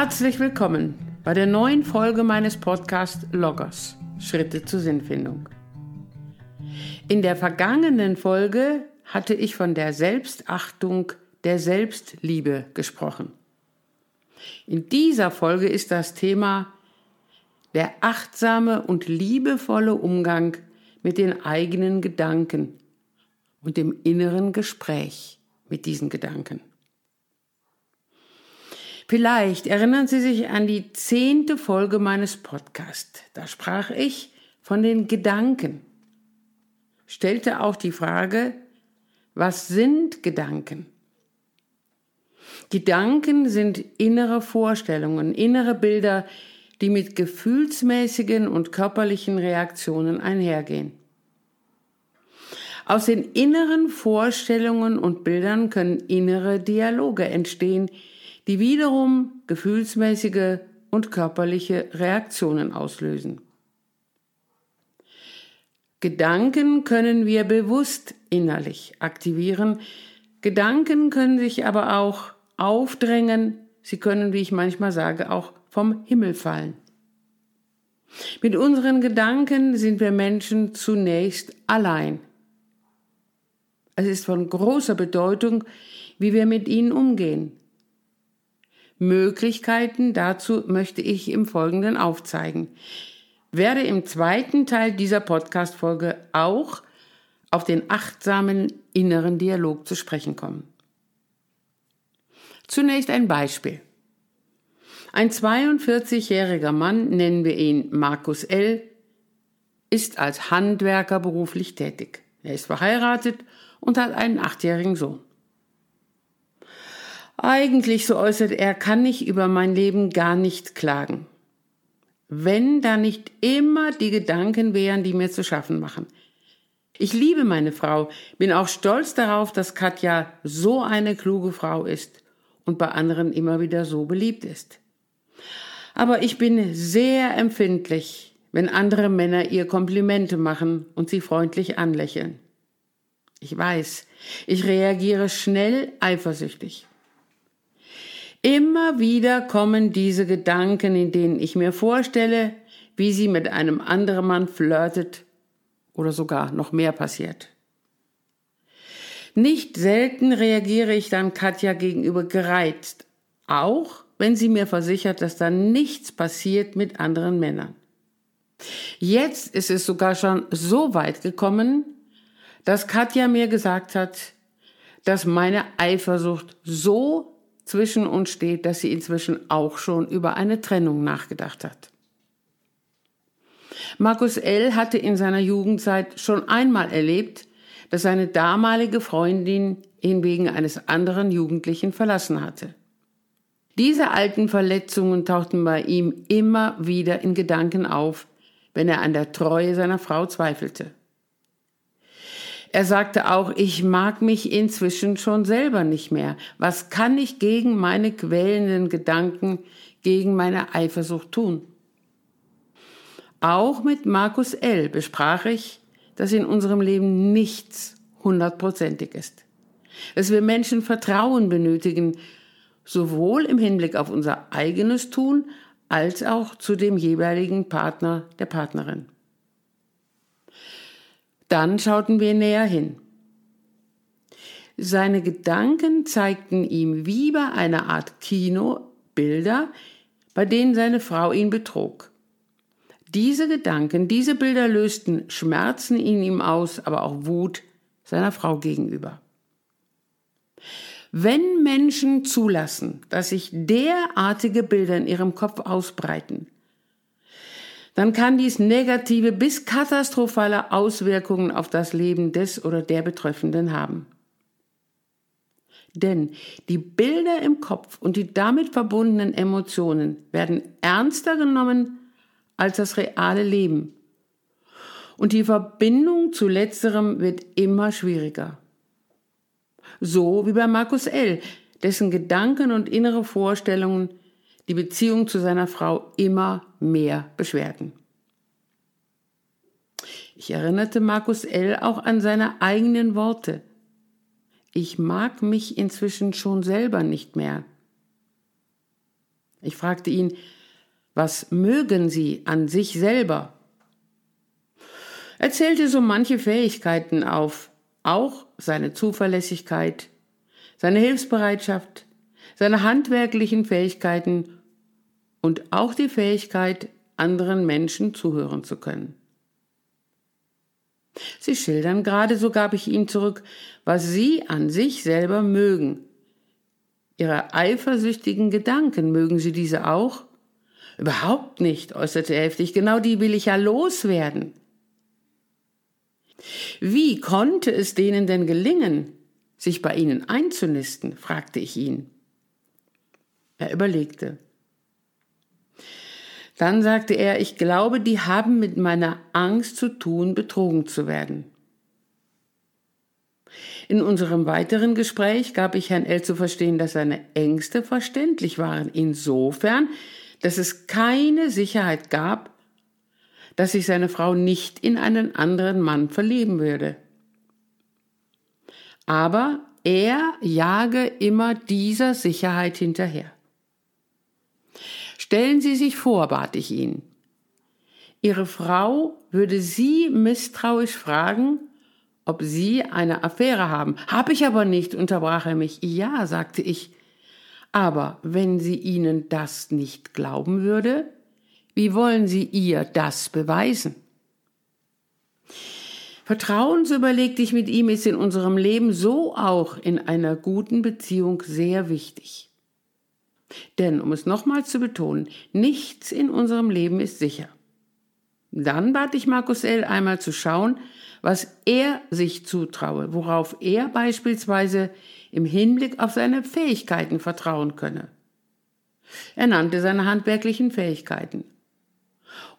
Herzlich willkommen bei der neuen Folge meines Podcasts Loggers Schritte zur Sinnfindung. In der vergangenen Folge hatte ich von der Selbstachtung, der Selbstliebe gesprochen. In dieser Folge ist das Thema der achtsame und liebevolle Umgang mit den eigenen Gedanken und dem inneren Gespräch mit diesen Gedanken. Vielleicht erinnern Sie sich an die zehnte Folge meines Podcasts. Da sprach ich von den Gedanken, stellte auch die Frage, was sind Gedanken? Gedanken sind innere Vorstellungen, innere Bilder, die mit gefühlsmäßigen und körperlichen Reaktionen einhergehen. Aus den inneren Vorstellungen und Bildern können innere Dialoge entstehen, die wiederum gefühlsmäßige und körperliche Reaktionen auslösen. Gedanken können wir bewusst innerlich aktivieren, Gedanken können sich aber auch aufdrängen, sie können, wie ich manchmal sage, auch vom Himmel fallen. Mit unseren Gedanken sind wir Menschen zunächst allein. Es ist von großer Bedeutung, wie wir mit ihnen umgehen. Möglichkeiten dazu möchte ich im Folgenden aufzeigen. Werde im zweiten Teil dieser Podcast-Folge auch auf den achtsamen inneren Dialog zu sprechen kommen. Zunächst ein Beispiel. Ein 42-jähriger Mann, nennen wir ihn Markus L., ist als Handwerker beruflich tätig. Er ist verheiratet und hat einen achtjährigen Sohn. Eigentlich, so äußert er, kann ich über mein Leben gar nicht klagen. Wenn da nicht immer die Gedanken wären, die mir zu schaffen machen. Ich liebe meine Frau, bin auch stolz darauf, dass Katja so eine kluge Frau ist und bei anderen immer wieder so beliebt ist. Aber ich bin sehr empfindlich, wenn andere Männer ihr Komplimente machen und sie freundlich anlächeln. Ich weiß, ich reagiere schnell eifersüchtig. Immer wieder kommen diese Gedanken, in denen ich mir vorstelle, wie sie mit einem anderen Mann flirtet oder sogar noch mehr passiert. Nicht selten reagiere ich dann Katja gegenüber gereizt, auch wenn sie mir versichert, dass da nichts passiert mit anderen Männern. Jetzt ist es sogar schon so weit gekommen, dass Katja mir gesagt hat, dass meine Eifersucht so zwischen uns steht, dass sie inzwischen auch schon über eine Trennung nachgedacht hat. Markus L. hatte in seiner Jugendzeit schon einmal erlebt, dass seine damalige Freundin ihn wegen eines anderen Jugendlichen verlassen hatte. Diese alten Verletzungen tauchten bei ihm immer wieder in Gedanken auf, wenn er an der Treue seiner Frau zweifelte. Er sagte auch, ich mag mich inzwischen schon selber nicht mehr. Was kann ich gegen meine quälenden Gedanken, gegen meine Eifersucht tun? Auch mit Markus L. besprach ich, dass in unserem Leben nichts hundertprozentig ist. Dass wir Menschen Vertrauen benötigen, sowohl im Hinblick auf unser eigenes Tun als auch zu dem jeweiligen Partner der Partnerin. Dann schauten wir näher hin. Seine Gedanken zeigten ihm wie bei einer Art Kino Bilder, bei denen seine Frau ihn betrog. Diese Gedanken, diese Bilder lösten Schmerzen in ihm aus, aber auch Wut seiner Frau gegenüber. Wenn Menschen zulassen, dass sich derartige Bilder in ihrem Kopf ausbreiten, dann kann dies negative bis katastrophale Auswirkungen auf das Leben des oder der Betreffenden haben. Denn die Bilder im Kopf und die damit verbundenen Emotionen werden ernster genommen als das reale Leben. Und die Verbindung zu letzterem wird immer schwieriger. So wie bei Markus L., dessen Gedanken und innere Vorstellungen die Beziehung zu seiner Frau immer mehr beschwerten. Ich erinnerte Markus L. auch an seine eigenen Worte. Ich mag mich inzwischen schon selber nicht mehr. Ich fragte ihn, was mögen Sie an sich selber? Er zählte so manche Fähigkeiten auf, auch seine Zuverlässigkeit, seine Hilfsbereitschaft, seine handwerklichen Fähigkeiten und auch die Fähigkeit, anderen Menschen zuhören zu können. Sie schildern gerade, so gab ich ihm zurück, was Sie an sich selber mögen. Ihre eifersüchtigen Gedanken, mögen Sie diese auch? Überhaupt nicht, äußerte er heftig, genau die will ich ja loswerden. Wie konnte es denen denn gelingen, sich bei Ihnen einzunisten? fragte ich ihn. Er überlegte. Dann sagte er, ich glaube, die haben mit meiner Angst zu tun, betrogen zu werden. In unserem weiteren Gespräch gab ich Herrn L. zu verstehen, dass seine Ängste verständlich waren, insofern, dass es keine Sicherheit gab, dass sich seine Frau nicht in einen anderen Mann verlieben würde. Aber er jage immer dieser Sicherheit hinterher. Stellen Sie sich vor, bat ich ihn. Ihre Frau würde Sie misstrauisch fragen, ob Sie eine Affäre haben. Hab ich aber nicht, unterbrach er mich. Ja, sagte ich. Aber wenn sie Ihnen das nicht glauben würde, wie wollen Sie ihr das beweisen? Vertrauen, so überlegte ich mit ihm, ist in unserem Leben so auch in einer guten Beziehung sehr wichtig. Denn, um es nochmals zu betonen, nichts in unserem Leben ist sicher. Dann bat ich Markus L. einmal zu schauen, was er sich zutraue, worauf er beispielsweise im Hinblick auf seine Fähigkeiten vertrauen könne. Er nannte seine handwerklichen Fähigkeiten.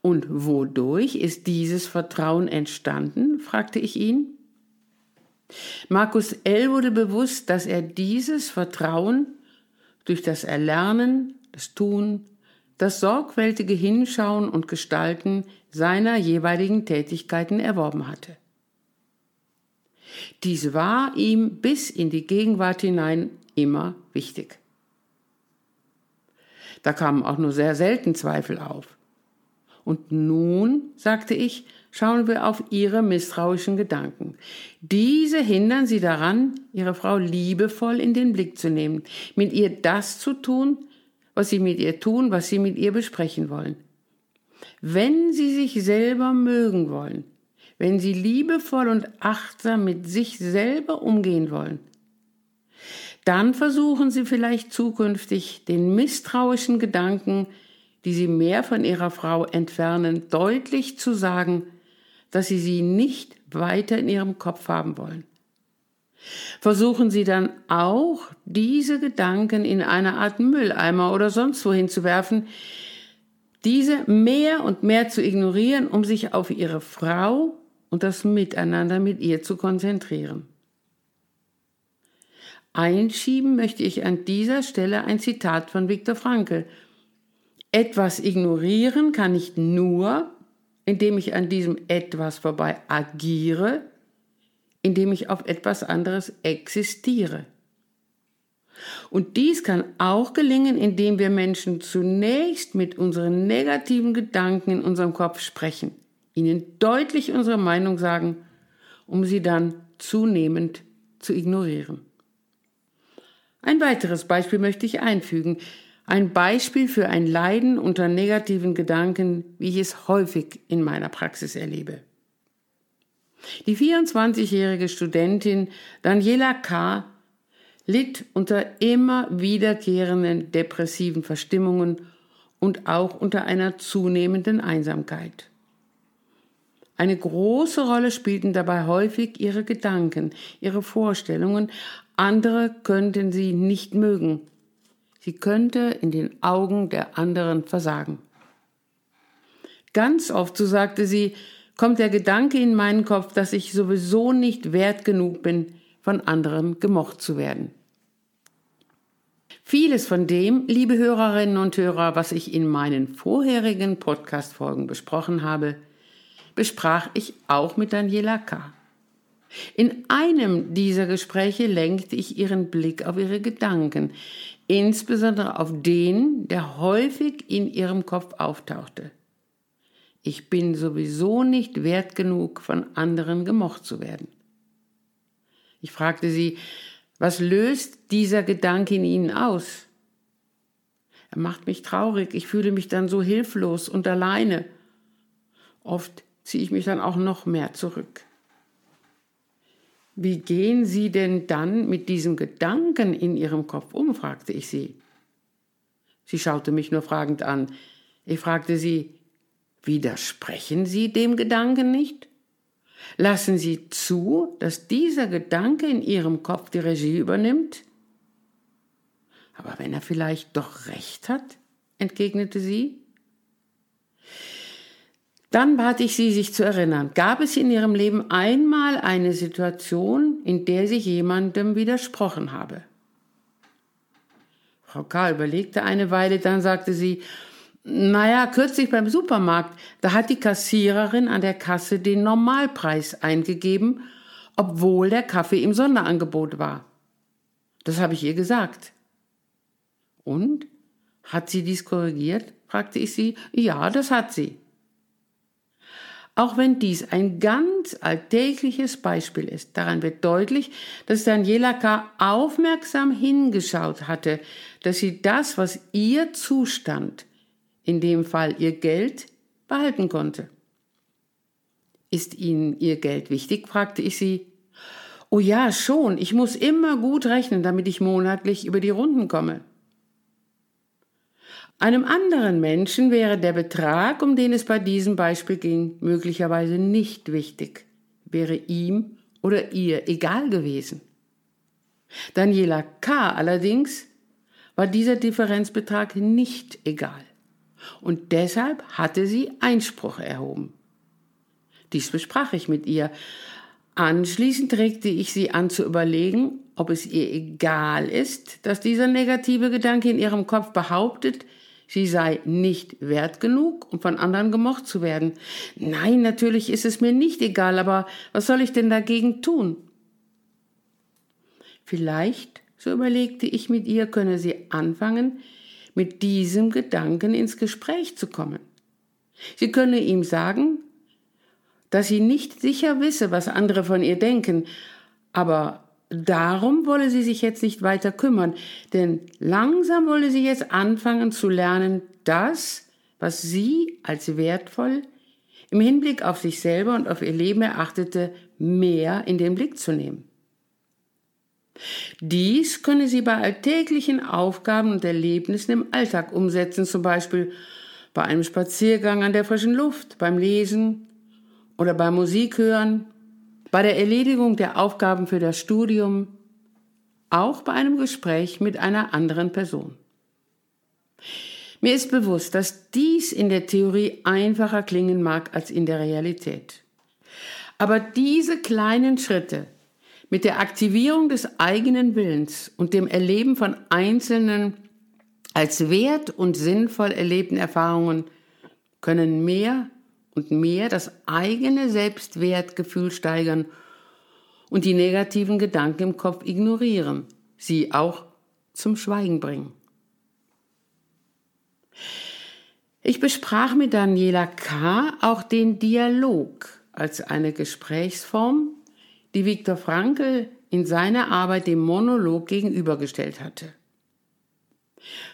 Und wodurch ist dieses Vertrauen entstanden? fragte ich ihn. Markus L. wurde bewusst, dass er dieses Vertrauen durch das Erlernen, das Tun, das sorgfältige Hinschauen und Gestalten seiner jeweiligen Tätigkeiten erworben hatte. Dies war ihm bis in die Gegenwart hinein immer wichtig. Da kamen auch nur sehr selten Zweifel auf. Und nun, sagte ich, schauen wir auf ihre misstrauischen Gedanken. Diese hindern sie daran, ihre Frau liebevoll in den Blick zu nehmen, mit ihr das zu tun, was sie mit ihr tun, was sie mit ihr besprechen wollen. Wenn sie sich selber mögen wollen, wenn sie liebevoll und achtsam mit sich selber umgehen wollen, dann versuchen sie vielleicht zukünftig den misstrauischen Gedanken, die sie mehr von ihrer Frau entfernen, deutlich zu sagen, dass sie sie nicht weiter in ihrem Kopf haben wollen. Versuchen Sie dann auch, diese Gedanken in eine Art Mülleimer oder sonst wohin zu werfen, diese mehr und mehr zu ignorieren, um sich auf Ihre Frau und das Miteinander mit ihr zu konzentrieren. Einschieben möchte ich an dieser Stelle ein Zitat von Viktor Frankl. Etwas ignorieren kann ich nur, indem ich an diesem etwas vorbei agiere, indem ich auf etwas anderes existiere. Und dies kann auch gelingen, indem wir Menschen zunächst mit unseren negativen Gedanken in unserem Kopf sprechen ihnen deutlich unsere Meinung sagen, um sie dann zunehmend zu ignorieren. Ein weiteres Beispiel möchte ich einfügen. Ein Beispiel für ein Leiden unter negativen Gedanken, wie ich es häufig in meiner Praxis erlebe. Die 24-jährige Studentin Daniela K. litt unter immer wiederkehrenden depressiven Verstimmungen und auch unter einer zunehmenden Einsamkeit. Eine große Rolle spielten dabei häufig ihre Gedanken, ihre Vorstellungen. Andere könnten sie nicht mögen. Sie könnte in den Augen der anderen versagen. Ganz oft, so sagte sie, kommt der Gedanke in meinen Kopf, dass ich sowieso nicht wert genug bin, von anderen gemocht zu werden. Vieles von dem, liebe Hörerinnen und Hörer, was ich in meinen vorherigen Podcast-Folgen besprochen habe, besprach ich auch mit Daniela K. In einem dieser Gespräche lenkte ich ihren Blick auf ihre Gedanken, insbesondere auf den, der häufig in ihrem Kopf auftauchte. Ich bin sowieso nicht wert genug, von anderen gemocht zu werden. Ich fragte sie, was löst dieser Gedanke in Ihnen aus? Er macht mich traurig, ich fühle mich dann so hilflos und alleine. Oft ziehe ich mich dann auch noch mehr zurück. Wie gehen Sie denn dann mit diesem Gedanken in Ihrem Kopf um? fragte ich sie. Sie schaute mich nur fragend an. Ich fragte sie, widersprechen Sie dem Gedanken nicht? Lassen Sie zu, dass dieser Gedanke in Ihrem Kopf die Regie übernimmt? Aber wenn er vielleicht doch recht hat, entgegnete sie. Dann bat ich sie, sich zu erinnern. Gab es in ihrem Leben einmal eine Situation, in der sie jemandem widersprochen habe? Frau K. überlegte eine Weile, dann sagte sie, naja, kürzlich beim Supermarkt, da hat die Kassiererin an der Kasse den Normalpreis eingegeben, obwohl der Kaffee im Sonderangebot war. Das habe ich ihr gesagt. Und? Hat sie dies korrigiert? fragte ich sie. Ja, das hat sie. Auch wenn dies ein ganz alltägliches Beispiel ist, daran wird deutlich, dass Daniela K. aufmerksam hingeschaut hatte, dass sie das, was ihr zustand, in dem Fall ihr Geld, behalten konnte. Ist Ihnen Ihr Geld wichtig? fragte ich sie. Oh ja, schon. Ich muss immer gut rechnen, damit ich monatlich über die Runden komme. Einem anderen Menschen wäre der Betrag, um den es bei diesem Beispiel ging, möglicherweise nicht wichtig, wäre ihm oder ihr egal gewesen. Daniela K. allerdings war dieser Differenzbetrag nicht egal und deshalb hatte sie Einspruch erhoben. Dies besprach ich mit ihr. Anschließend regte ich sie an zu überlegen, ob es ihr egal ist, dass dieser negative Gedanke in ihrem Kopf behauptet, sie sei nicht wert genug, um von anderen gemocht zu werden. Nein, natürlich ist es mir nicht egal, aber was soll ich denn dagegen tun? Vielleicht, so überlegte ich mit ihr, könne sie anfangen, mit diesem Gedanken ins Gespräch zu kommen. Sie könne ihm sagen, dass sie nicht sicher wisse, was andere von ihr denken, aber darum wolle sie sich jetzt nicht weiter kümmern, denn langsam wolle sie jetzt anfangen zu lernen, das, was sie als wertvoll im Hinblick auf sich selber und auf ihr Leben erachtete, mehr in den Blick zu nehmen. Dies könne sie bei alltäglichen Aufgaben und Erlebnissen im Alltag umsetzen, zum Beispiel bei einem Spaziergang an der frischen Luft, beim Lesen oder beim Musik hören bei der Erledigung der Aufgaben für das Studium, auch bei einem Gespräch mit einer anderen Person. Mir ist bewusst, dass dies in der Theorie einfacher klingen mag als in der Realität. Aber diese kleinen Schritte mit der Aktivierung des eigenen Willens und dem Erleben von einzelnen als wert und sinnvoll erlebten Erfahrungen können mehr und mehr das eigene Selbstwertgefühl steigern und die negativen Gedanken im Kopf ignorieren, sie auch zum Schweigen bringen. Ich besprach mit Daniela K. auch den Dialog als eine Gesprächsform, die Viktor Frankl in seiner Arbeit dem Monolog gegenübergestellt hatte.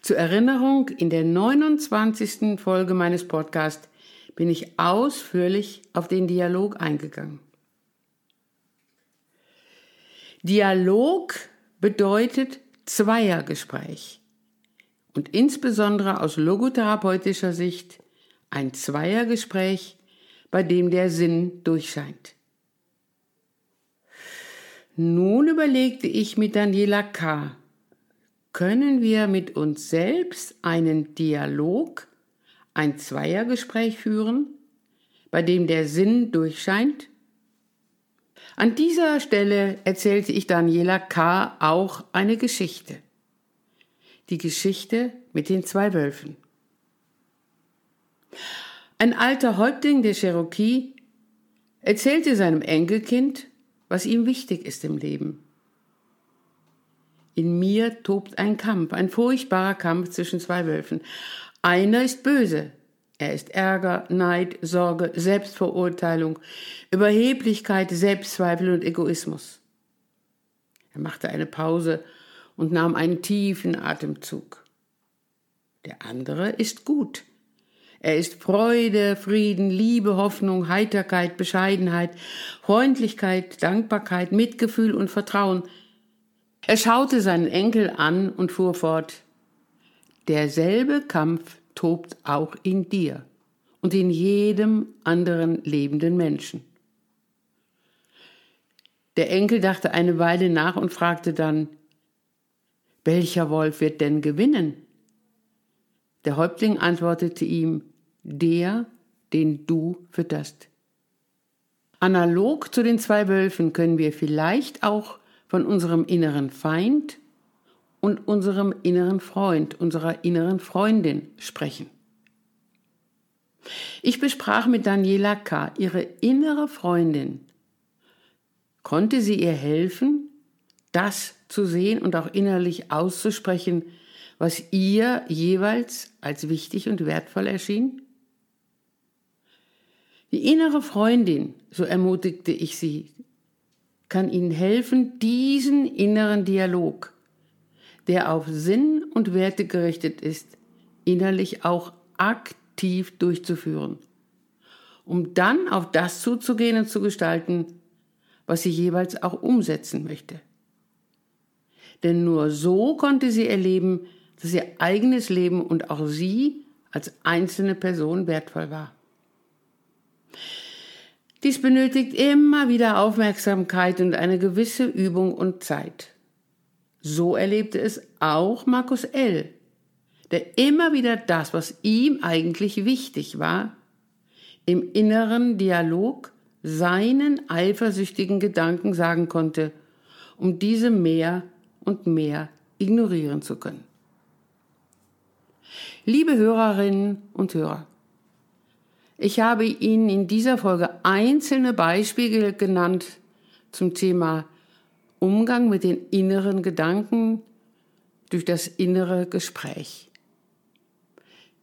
Zur Erinnerung, in der 29. Folge meines Podcasts bin ich ausführlich auf den Dialog eingegangen. Dialog bedeutet Zweiergespräch und insbesondere aus logotherapeutischer Sicht ein Zweiergespräch, bei dem der Sinn durchscheint. Nun überlegte ich mit Daniela K., können wir mit uns selbst einen Dialog ein Zweiergespräch führen, bei dem der Sinn durchscheint? An dieser Stelle erzählte ich Daniela K. auch eine Geschichte. Die Geschichte mit den zwei Wölfen. Ein alter Häuptling der Cherokee erzählte seinem Enkelkind, was ihm wichtig ist im Leben. In mir tobt ein Kampf, ein furchtbarer Kampf zwischen zwei Wölfen. Einer ist böse. Er ist Ärger, Neid, Sorge, Selbstverurteilung, Überheblichkeit, Selbstzweifel und Egoismus. Er machte eine Pause und nahm einen tiefen Atemzug. Der andere ist gut. Er ist Freude, Frieden, Liebe, Hoffnung, Heiterkeit, Bescheidenheit, Freundlichkeit, Dankbarkeit, Mitgefühl und Vertrauen. Er schaute seinen Enkel an und fuhr fort. Derselbe Kampf tobt auch in dir und in jedem anderen lebenden Menschen. Der Enkel dachte eine Weile nach und fragte dann, welcher Wolf wird denn gewinnen? Der Häuptling antwortete ihm, der, den du fütterst. Analog zu den zwei Wölfen können wir vielleicht auch von unserem inneren Feind und unserem inneren Freund, unserer inneren Freundin sprechen. Ich besprach mit Daniela K., ihre innere Freundin. Konnte sie ihr helfen, das zu sehen und auch innerlich auszusprechen, was ihr jeweils als wichtig und wertvoll erschien? Die innere Freundin, so ermutigte ich sie, kann Ihnen helfen, diesen inneren Dialog, der auf Sinn und Werte gerichtet ist, innerlich auch aktiv durchzuführen, um dann auf das zuzugehen und zu gestalten, was sie jeweils auch umsetzen möchte. Denn nur so konnte sie erleben, dass ihr eigenes Leben und auch sie als einzelne Person wertvoll war. Dies benötigt immer wieder Aufmerksamkeit und eine gewisse Übung und Zeit. So erlebte es auch Markus L., der immer wieder das, was ihm eigentlich wichtig war, im inneren Dialog seinen eifersüchtigen Gedanken sagen konnte, um diese mehr und mehr ignorieren zu können. Liebe Hörerinnen und Hörer, ich habe Ihnen in dieser Folge einzelne Beispiele genannt zum Thema Umgang mit den inneren Gedanken durch das innere Gespräch.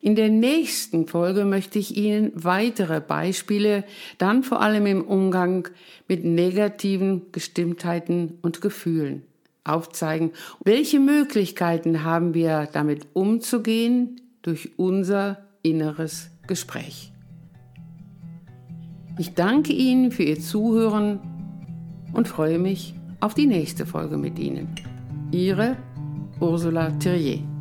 In der nächsten Folge möchte ich Ihnen weitere Beispiele, dann vor allem im Umgang mit negativen Gestimmtheiten und Gefühlen aufzeigen. Welche Möglichkeiten haben wir damit umzugehen durch unser inneres Gespräch? Ich danke Ihnen für Ihr Zuhören und freue mich auf die nächste Folge mit Ihnen. Ihre Ursula Thierrier.